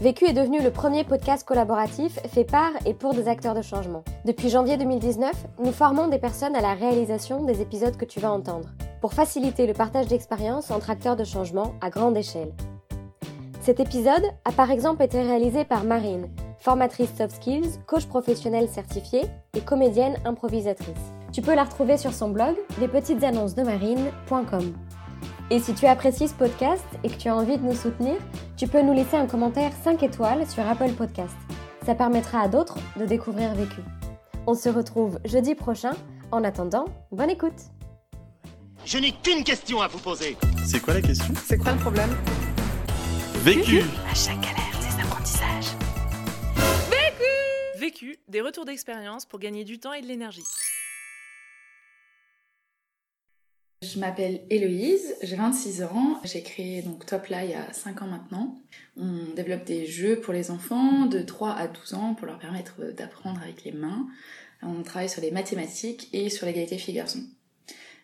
Vécu est devenu le premier podcast collaboratif fait par et pour des acteurs de changement. Depuis janvier 2019, nous formons des personnes à la réalisation des épisodes que tu vas entendre, pour faciliter le partage d'expériences entre acteurs de changement à grande échelle. Cet épisode a par exemple été réalisé par Marine, formatrice soft skills, coach professionnel certifiée et comédienne improvisatrice. Tu peux la retrouver sur son blog lespetitesannonces-de-marine.com. Et si tu apprécies ce podcast et que tu as envie de nous soutenir, tu peux nous laisser un commentaire 5 étoiles sur Apple Podcast. Ça permettra à d'autres de découvrir Vécu. On se retrouve jeudi prochain. En attendant, bonne écoute. Je n'ai qu'une question à vous poser. C'est quoi la question? C'est quoi le problème? Vécu À chaque galère, des apprentissages. Vécu, des retours d'expérience pour gagner du temps et de l'énergie. Je m'appelle Héloïse, j'ai 26 ans, j'ai créé donc Topla il y a 5 ans maintenant. On développe des jeux pour les enfants de 3 à 12 ans pour leur permettre d'apprendre avec les mains. On travaille sur les mathématiques et sur l'égalité filles-garçons.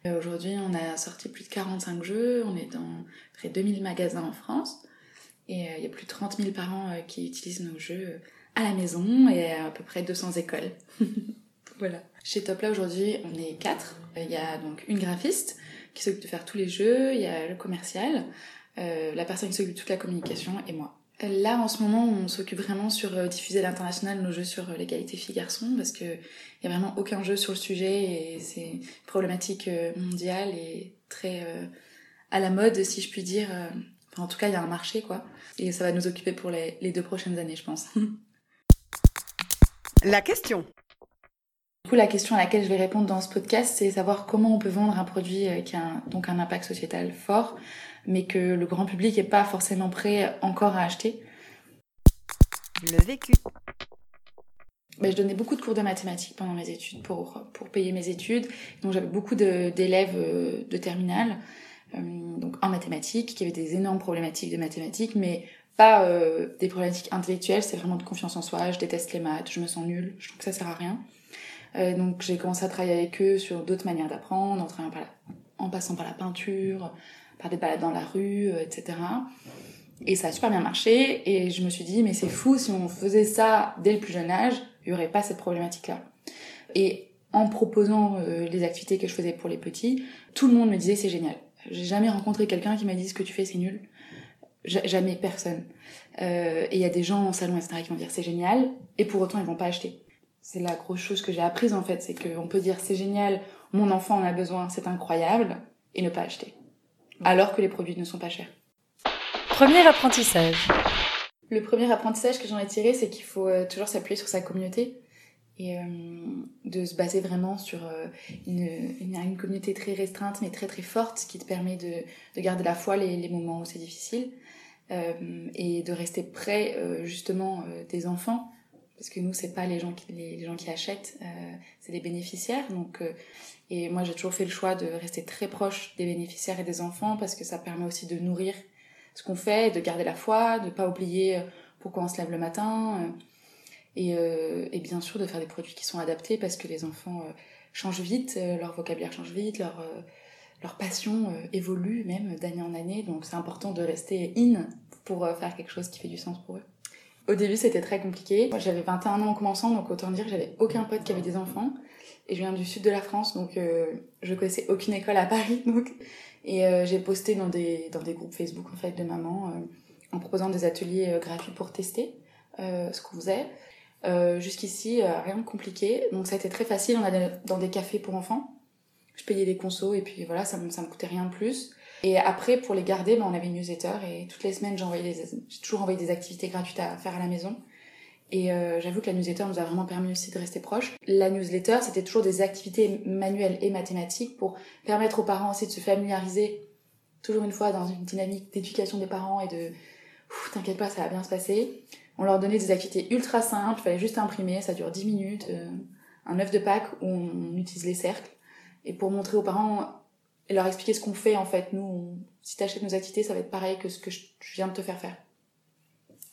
Euh, Aujourd'hui, on a sorti plus de 45 jeux, on est dans près de 2000 magasins en France et euh, il y a plus de 30 000 parents euh, qui utilisent nos jeux à la maison et à, à peu près 200 écoles. voilà. Chez Topla aujourd'hui, on est quatre. Il y a donc une graphiste qui s'occupe de faire tous les jeux, il y a le commercial, euh, la personne qui s'occupe de toute la communication et moi. Là, en ce moment, on s'occupe vraiment sur euh, diffuser à l'international nos jeux sur euh, l'égalité filles-garçons parce que il y a vraiment aucun jeu sur le sujet et c'est problématique euh, mondiale et très euh, à la mode, si je puis dire. euh. En tout cas, il y a un marché, quoi. Et ça va nous occuper pour les deux prochaines années, je pense. La question. Du coup, la question à laquelle je vais répondre dans ce podcast, c'est savoir comment on peut vendre un produit euh, qui a un- donc un impact sociétal fort, mais que le grand public n'est pas forcément prêt encore à acheter. Le vécu. Ben, je donnais beaucoup de cours de mathématiques pendant mes études pour, pour payer mes études. Donc j'avais beaucoup de- d'élèves euh, de terminale, euh, donc en mathématiques, qui avaient des énormes problématiques de mathématiques, mais pas euh, des problématiques intellectuelles, c'est vraiment de confiance en soi, je déteste les maths, je me sens nulle, je trouve que ça sert à rien. Euh, donc j'ai commencé à travailler avec eux sur d'autres manières d'apprendre, en, passant par la peinture, par des balades dans la rue, euh, etc. Et ça a super bien marché, et je me suis dit, mais c'est fou, si on faisait ça dès le plus jeune âge, il y aurait pas cette problématique-là. Et en proposant euh, les activités que je faisais pour les petits, tout le monde me disait c'est génial. J'ai jamais rencontré quelqu'un qui m'a dit ce que tu fais c'est nul. Ja- jamais personne. Et il y a des gens en salon etc qui vont dire c'est génial et pour autant ils vont pas acheter. C'est la grosse chose que j'ai apprise en fait, c'est qu'on peut dire c'est génial, mon enfant en a besoin, c'est incroyable et ne pas acheter. Alors que les produits ne sont pas chers. Premier apprentissage. Le premier apprentissage que j'en ai tiré, c'est qu'il faut euh, toujours s'appuyer sur sa communauté et euh, de se baser vraiment sur euh, une, une, une communauté très restreinte mais très très forte qui te permet de, de garder la foi les, les moments où c'est difficile euh, et de rester près justement des enfants parce que nous c'est pas les gens qui les, gens qui achètent euh, c'est les bénéficiaires donc euh, et moi j'ai toujours fait le choix de rester très proche des bénéficiaires et des enfants parce que ça permet aussi de nourrir ce qu'on fait, de garder la foi, de pas oublier euh, pourquoi on se lève le matin, et, bien sûr de faire des produits qui sont adaptés parce que les enfants changent vite, leur vocabulaire change vite, leur, leur passion évolue même d'année en année, donc c'est important de rester in pour faire quelque chose qui fait du sens pour eux. Au début c'était très compliqué, moi j'avais 21 ans en commençant, donc autant dire j'avais aucun pote qui avait des enfants, et je viens du sud de la France, donc euh, je connaissais aucune école à Paris, donc et euh, j'ai posté dans des, dans des groupes Facebook en fait de mamans euh, en proposant des ateliers euh, gratuits pour tester euh, ce qu'on faisait. Jusqu'ici, rien de compliqué. Donc ça a été très facile. On allait dans des cafés pour enfants. Je payais des consos et puis voilà, ça ça me coûtait rien de plus. Et après, pour les garder, ben, on avait une newsletter et toutes les semaines, j'envoyais j'ai toujours envoyé des activités gratuites à faire à la maison. Et euh, j'avoue que la newsletter nous a vraiment permis aussi de rester proches. La newsletter, c'était toujours des activités manuelles et mathématiques pour permettre aux parents aussi de se familiariser, toujours une fois dans une dynamique d'éducation des parents et de t'inquiète pas, ça va bien se passer. On leur donnait des activités ultra simples, il fallait juste imprimer, ça dure 10 minutes, euh, un œuf de Pâques où on utilise les cercles. Et pour montrer aux parents et leur expliquer ce qu'on fait, en fait, nous, on- si t'achètes nos activités, ça va être pareil que ce que je viens de te faire faire.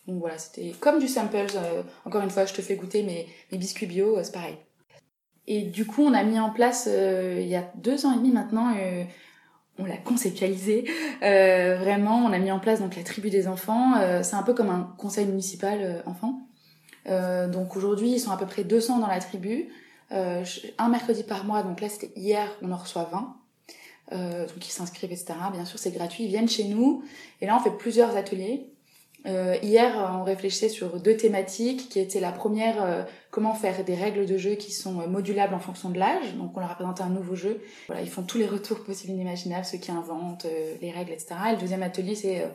Donc voilà, c'était comme du samples. euh, encore une fois, je te fais goûter mes, biscuits bio, euh, c'est pareil. Et du coup, on a mis en place, euh, il y a deux ans et demi maintenant, on l'a conceptualisé. Vraiment, on a mis en place donc la tribu des enfants. C'est un peu comme un conseil municipal enfant. Donc aujourd'hui, ils sont à peu près 200 dans la tribu. Un mercredi par mois, donc là c'était hier, on en reçoit 20. Euh, donc ils s'inscrivent, etc. Bien sûr, c'est gratuit, ils viennent chez nous. Et là, on fait plusieurs ateliers. Euh, hier, euh, on réfléchissait sur deux thématiques, qui étaient la première, euh, comment faire des règles de jeu qui sont euh, modulables en fonction de l'âge. Donc on leur a présenté un nouveau jeu. Voilà, ils font tous les retours possibles et inimaginables, ceux qui inventent euh, les règles, etc. Et le deuxième atelier, c'est... euh,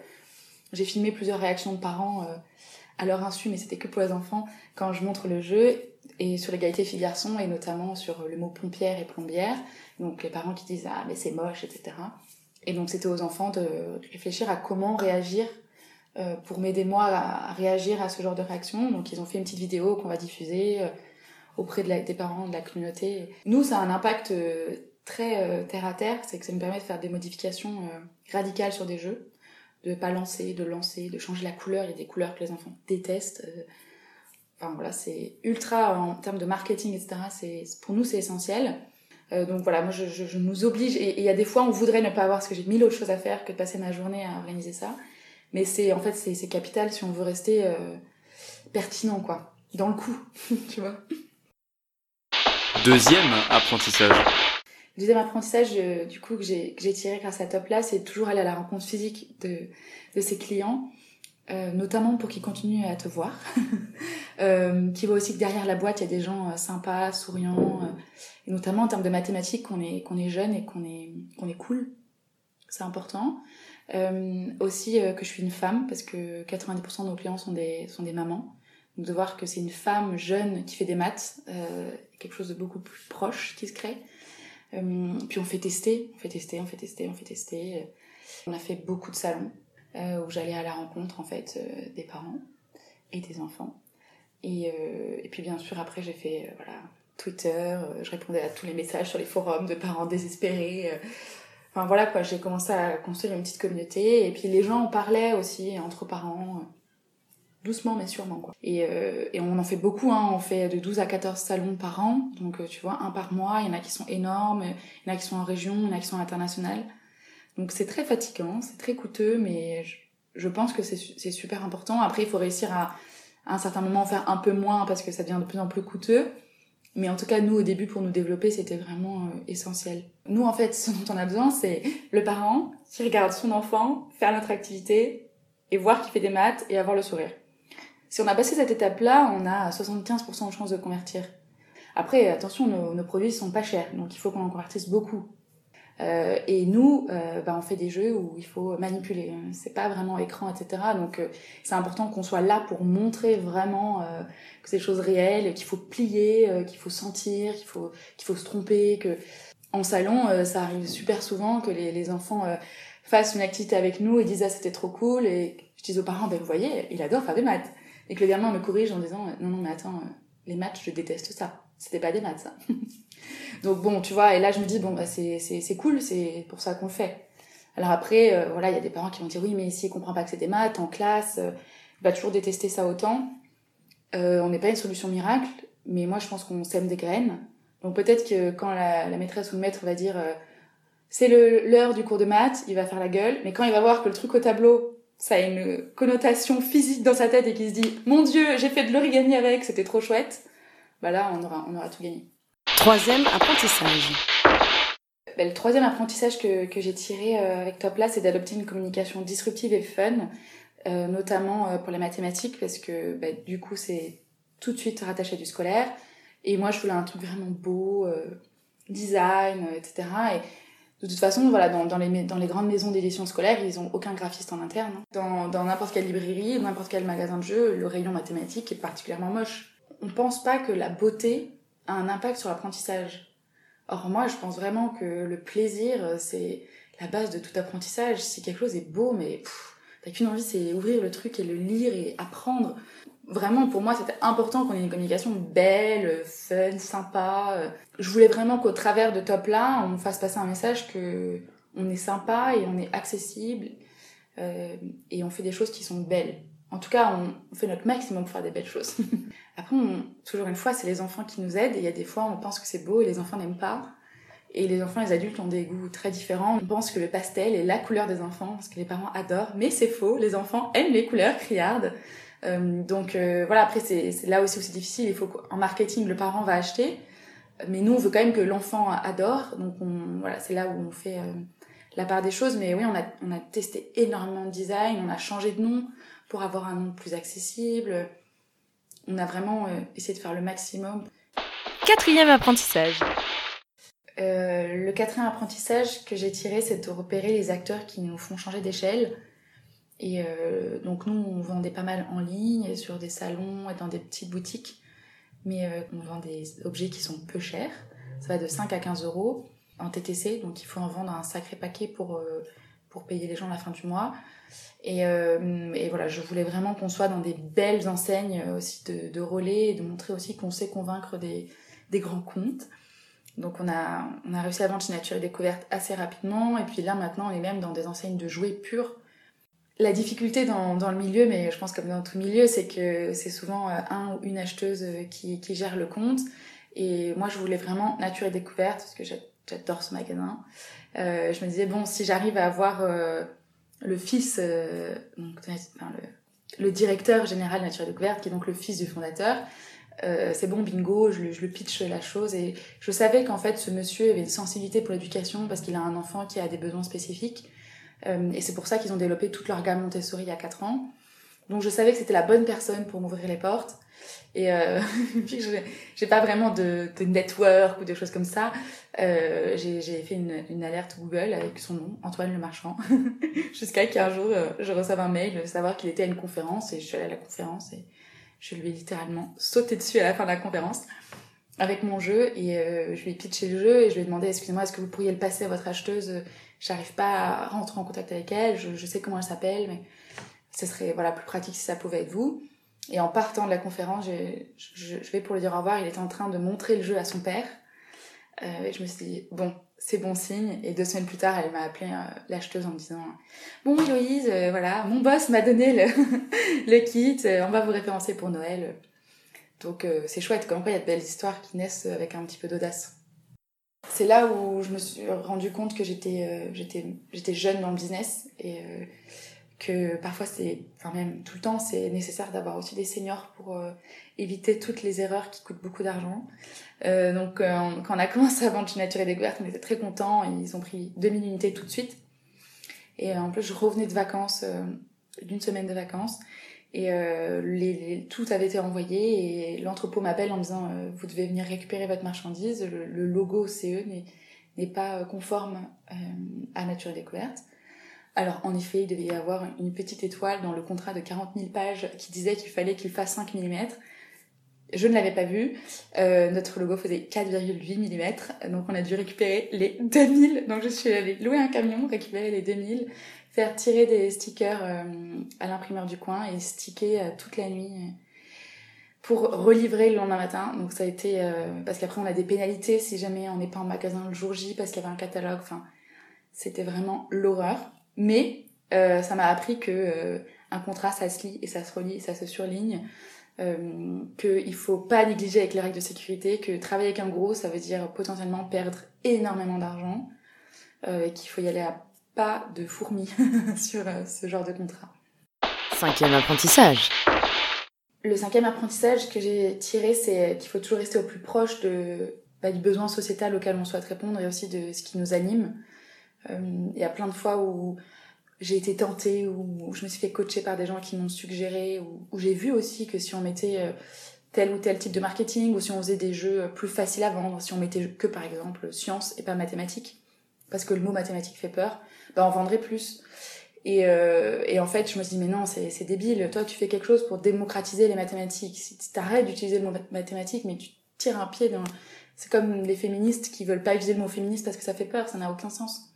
j'ai filmé plusieurs réactions de parents euh, à leur insu, mais c'était que pour les enfants, quand je montre le jeu, et sur l'égalité filles-garçons, et notamment sur le mot pompière et plombière. Donc les parents qui disent ah mais c'est moche, etc. Et donc c'était aux enfants de réfléchir à comment réagir euh, pour m'aider moi à, réagir à ce genre de réaction. Donc ils ont fait une petite vidéo qu'on va diffuser euh, auprès des parents de la communauté. Nous ça a un impact euh, très terre à terre, c'est que ça nous permet de faire des modifications radicales sur des jeux, de pas lancer, de lancer, de changer la couleur. Il y a des couleurs que les enfants détestent. euh, Enfin voilà, c'est ultra en termes de marketing, etc. Pour nous c'est essentiel. Euh, donc voilà, moi je, nous oblige et il y a des fois on voudrait ne pas avoir parce que j'ai mille autres choses à faire que de passer ma journée à organiser ça. Mais c'est en fait c'est capital si on veut rester euh, pertinent quoi, dans le coup, tu vois. Deuxième apprentissage. Le deuxième apprentissage euh, du coup que j'ai tiré grâce à Top là, c'est toujours aller à la rencontre physique de ses clients, euh, notamment pour qu'ils continuent à te voir. euh, qui voient aussi que derrière la boîte il y a des gens euh, sympas, souriants, et notamment en termes de mathématiques qu'on est jeune et qu'on est cool. C'est important. Aussi que je suis une femme parce que 90% de nos clients sont des mamans. Donc de voir que c'est une femme jeune qui fait des maths, quelque chose de beaucoup plus proche qui se crée. Euh, puis on fait tester, on fait tester, on fait tester, on fait tester. On a fait beaucoup de salons euh, où j'allais à la rencontre en fait euh, des parents et des enfants. Et, euh, puis bien sûr après j'ai fait euh, voilà Twitter, euh, je répondais à tous les messages sur les forums de parents désespérés. euh. Enfin voilà quoi, j'ai commencé à construire une petite communauté et puis les gens en parlaient aussi entre parents. Doucement mais sûrement quoi. Et, euh, et on en fait beaucoup, hein. on fait de 12 à 14 salons par an, donc euh, tu vois, un par mois, il y en a qui sont énormes, il y en a qui sont en région, il y en a qui sont internationales. Donc c'est très fatigant, c'est très coûteux, mais je, je pense que c'est su- c'est super important. Après, il faut réussir à, à un certain moment en faire un peu moins parce que ça devient de plus en plus coûteux. Mais en tout cas, nous, au début, pour nous développer, c'était vraiment euh, essentiel. Nous, en fait, ce dont on a besoin, c'est le parent qui regarde son enfant faire notre activité et voir qu'il fait des maths et avoir le sourire. Si on a passé cette étape-là, on a 75% de chances de convertir. Après, attention, nos, nos produits sont pas chers, donc il faut qu'on en convertisse beaucoup. Euh, et nous, euh, bah, on fait des jeux où il faut manipuler. C'est pas vraiment écran, etc. Donc euh, c'est important qu'on soit là pour montrer vraiment que c'est des choses réelles, qu'il faut plier, qu'il faut sentir, qu'il faut qu'il faut se tromper. En salon, ça arrive super souvent que les, enfants fassent une activité avec nous et disent ah c'était trop cool et je dis aux parents ben vous voyez il adore faire des maths et que le gamin me corrige en disant non non mais attends euh, les maths je déteste ça. C'était pas des maths ça. Donc bon tu vois et là je me dis bon bah c'est cool c'est pour ça qu'on le fait. Alors après euh, voilà il y a des parents qui vont dire oui mais s'il comprend pas que c'est des maths en classe euh, il va toujours détester ça autant. Euh, on n'est pas une solution miracle mais moi je pense qu'on sème des graines. Donc peut-être que quand la, la maîtresse ou le maître va dire euh, c'est l'heure du cours de maths, il va faire la gueule, mais quand il va voir que le truc au tableau, ça a une connotation physique dans sa tête et qu'il se dit mon dieu, j'ai fait de l'origami avec, c'était trop chouette, bah là on aura, on aura tout gagné. Troisième apprentissage. Ben, le troisième apprentissage que, que j'ai tiré euh, avec Topla, c'est d'adopter une communication disruptive et fun, euh, notamment euh, pour les mathématiques, parce que ben, du coup c'est tout de suite rattaché à du scolaire. Et moi je voulais un truc vraiment beau, euh, design, etc. Et de toute façon, voilà, dans, les, grandes maisons d'édition scolaire, ils ont aucun graphiste en interne. hein. Dans n'importe quelle librairie, n'importe quel magasin de jeux, le rayon mathématique est particulièrement moche. On pense pas que la beauté a un impact sur l'apprentissage. Or moi, je pense vraiment que le plaisir, c'est la base de tout apprentissage. Si quelque chose est beau, mais t'as qu'une envie, c'est ouvrir le truc et le lire et apprendre. Vraiment, pour moi, c'était important qu'on ait une communication belle, fun, sympa. Je voulais vraiment qu'au travers de Top là, on fasse passer un message que on est sympa et on est accessible euh, et on fait des choses qui sont belles. En tout cas, on fait notre maximum pour faire des belles choses. Après, toujours une fois, c'est les enfants qui nous aident et il y a des fois, on pense que c'est beau et les enfants n'aiment pas. Et les enfants les adultes ont des goûts très différents. On pense que le pastel est la couleur des enfants parce que les parents adorent, mais c'est faux. Les enfants aiment les couleurs criardes. Euh, donc euh, voilà, après c'est là aussi où c'est difficile. Il faut qu'en marketing le parent va acheter, mais nous on veut quand même que l'enfant adore. Donc on, voilà, c'est là où on fait euh, la part des choses. Mais oui, on a on a testé énormément de design, on a changé de nom pour avoir un nom plus accessible. On a vraiment essayé de faire le maximum. Quatrième apprentissage. Le quatrième apprentissage que j'ai tiré, c'est de repérer les acteurs qui nous font changer d'échelle. Et euh, donc nous, on vendait pas mal en ligne, sur des salons et dans des petites boutiques, mais euh, on vend des objets qui sont peu chers. Ça va de 5 à 15 euros en TTC, donc il faut en vendre un sacré paquet pour, euh, pour payer les gens à la fin du mois. Et, voilà, je voulais vraiment qu'on soit dans des belles enseignes aussi de, de relais et de montrer aussi qu'on sait convaincre des, des grands comptes. Donc on a, on a réussi à vendre chez Nature et Découverte assez rapidement. Et puis là maintenant on est même dans des enseignes de jouets purs. La difficulté dans, dans le milieu, mais je pense comme dans tout milieu, c'est que c'est souvent euh, un ou une acheteuse euh, qui, qui gère le compte. Et moi je voulais vraiment Nature et Découverte parce que j'adore ce magasin. Euh, je me disais bon si j'arrive à avoir le fils, donc, le, directeur général Nature et Découverte, qui est donc le fils du fondateur, c'est bon, bingo, je, je le pitch la chose. Et je savais qu'en fait, ce monsieur avait une sensibilité pour l'éducation parce qu'il a un enfant qui a des besoins spécifiques. Euh, et c'est pour ça qu'ils ont développé toute leur gamme Montessori il y a 4 ans. Donc je savais que c'était la bonne personne pour m'ouvrir les portes. Et euh, puis j'ai pas vraiment de, network ou de choses comme ça. Euh, j'ai fait une, alerte Google avec son nom, Antoine Le Marchand, jusqu'à qu'un jour euh, je reçoive un mail de savoir qu'il était à une conférence et je suis allée à la conférence et je lui ai littéralement sauté dessus à la fin de la conférence avec mon jeu et je lui ai pitché le jeu et je lui ai demandé excusez-moi est-ce que vous pourriez le passer à votre acheteuse j'arrive pas à rentrer en contact avec elle je, sais comment elle s'appelle mais ce serait voilà plus pratique si ça pouvait être vous et en partant de la conférence je, je, vais pour lui dire au revoir il était en train de montrer le jeu à son père euh, et je me suis dit bon c'est bon signe. Et deux semaines plus tard, elle m'a appelé euh, l'acheteuse en me disant Bon, Héloïse, euh, voilà, mon boss m'a donné le, le kit, euh, on va vous référencer pour Noël. Donc c'est chouette, comme quoi il y a de belles histoires qui naissent avec un petit peu d'audace. C'est là où je me suis rendu compte que j'étais j'étais jeune dans le business et que parfois c'est, enfin même tout le temps, c'est nécessaire d'avoir aussi des seniors pour euh, éviter toutes les erreurs qui coûtent beaucoup d'argent. Euh, donc euh, quand on a commencé à vendre chez Nature et Découverte, on était très contents. Ils ont pris 2000 unités tout de suite. Et en plus, je revenais de vacances, d'une semaine de vacances. Et les, les, tout avait été envoyé et l'entrepôt m'appelle en disant vous devez venir récupérer votre marchandise. Le, le logo CE n'est pas conforme à Nature Découverte. Alors en effet, il devait y avoir une petite étoile dans le contrat de 40 000 pages qui disait qu'il fallait qu'il fasse 5 mm. Je ne l'avais pas vu. Euh, notre logo faisait 4,8 mm. Donc on a dû récupérer les 2000. Donc je suis allée louer un camion, récupérer les 2000, faire tirer des stickers euh, à l'imprimeur du coin et sticker euh, toute la nuit pour relivrer le lendemain matin. Donc ça a été... parce qu'après on a des pénalités si jamais on n'est pas en magasin le jour J parce qu'il y avait un catalogue. Enfin, c'était vraiment l'horreur. Mais ça m'a appris que un contrat, ça se lit et ça se relie, ça se surligne. Euh, qu'il faut pas négliger avec les règles de sécurité, que travailler avec un gros, ça veut dire potentiellement perdre énormément d'argent, euh, et qu'il faut y aller à pas de fourmis sur euh, ce genre de contrat. Cinquième apprentissage. Le cinquième apprentissage que j'ai tiré, c'est qu'il faut toujours rester au plus proche de, bah, du besoin sociétal auquel on souhaite répondre et aussi de ce qui nous anime. Il y a plein de fois où j'ai été tentée, où je me suis fait coacher par des gens qui m'ont suggéré, où j'ai vu aussi que si on mettait euh, tel ou tel type de marketing, ou si on faisait des jeux plus faciles à vendre, si on mettait que par exemple sciences et pas mathématiques, parce que le mot mathématique fait peur, bah on vendrait plus. Et, euh, et en fait, je me suis dit, mais non, c'est débile. Toi, tu fais quelque chose pour démocratiser les mathématiques. Si tu arrêtes d'utiliser le mot mathématique, mais tu tires un pied dans... C'est comme les féministes qui veulent pas utiliser le mot féministe parce que ça fait peur, ça n'a aucun sens.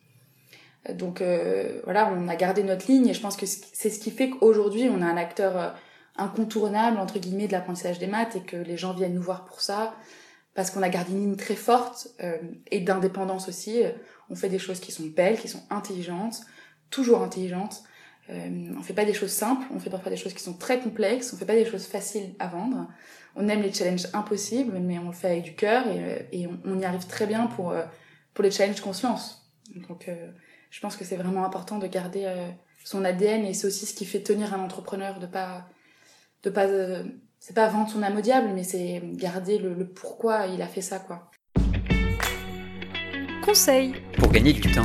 Donc euh, voilà, on a gardé notre ligne et je pense que c'est ce qui fait qu'aujourd'hui on a un acteur euh, incontournable entre guillemets de l'apprentissage des maths et que les gens viennent nous voir pour ça parce qu'on a gardé une ligne très forte euh, et d'indépendance aussi. On fait des choses qui sont belles, qui sont intelligentes, toujours intelligentes. Euh, on fait pas des choses simples, on fait parfois des choses qui sont très complexes, on fait pas des choses faciles à vendre. On aime les challenges impossibles, mais on le fait avec du cœur et, et on, y arrive très bien pour euh, pour les challenges qu'on se lance. Donc, euh, je pense que c'est vraiment important de garder euh, son ADN et c'est aussi ce qui fait tenir un entrepreneur de pas de pas euh, c'est pas vendre son âme au diable, mais c'est garder le, le, pourquoi il a fait ça, quoi. Conseil pour gagner du temps.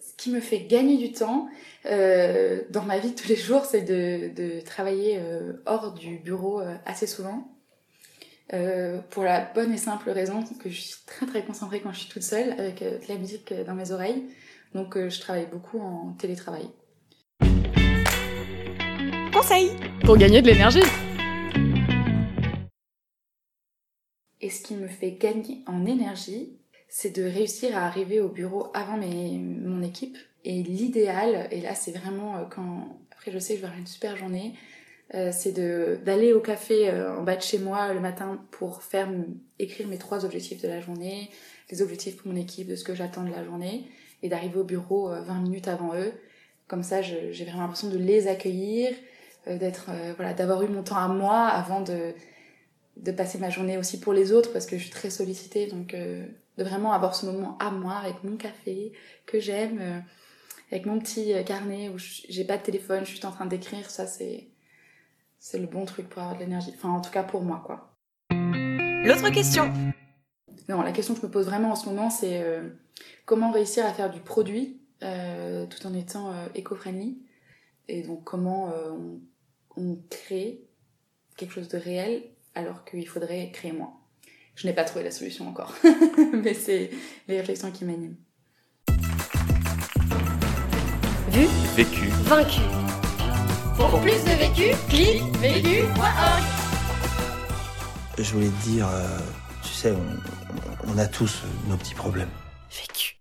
Ce qui me fait gagner du temps euh, dans ma vie de tous les jours, c'est de, de travailler euh, hors du bureau euh, assez souvent. Euh, pour la bonne et simple raison que je suis très très concentrée quand je suis toute seule avec de la musique dans mes oreilles. Donc je travaille beaucoup en télétravail. Conseil pour gagner de l'énergie. Et ce qui me fait gagner en énergie, c'est de réussir à arriver au bureau avant mes, mon équipe. Et l'idéal, et là c'est vraiment quand après je sais que je vais avoir une super journée, euh, c'est d'aller au café euh, en bas de chez moi le matin pour faire écrire mes trois objectifs de la journée, les objectifs pour mon équipe, de ce que j'attends de la journée, et d'arriver au bureau euh, 20 minutes avant eux. Comme ça, j'ai vraiment l'impression de les accueillir, euh, d'être voilà, d'avoir eu mon temps à moi avant de de passer ma journée aussi pour les autres parce que je suis très sollicitée, donc de vraiment avoir ce moment à moi avec mon café que j'aime, avec mon petit carnet où j'ai pas de téléphone, je suis en train d'écrire, ça c'est c'est le bon truc pour avoir de l'énergie. Enfin, en tout cas pour moi, quoi. L'autre question. Non, la question que je me pose vraiment en ce moment, c'est euh, comment réussir à faire du produit euh, tout en étant euh, éco-friendly? Et donc, comment on, on, crée quelque chose de réel alors qu'il faudrait créer moins? Je n'ai pas trouvé la solution encore, mais c'est les réflexions qui m'animent. Vu, vécu, vaincu. Pour plus de vécu, clique vécu.org. Je voulais te dire, euh, tu sais, on, on, a tous nos petits problèmes. Vécu.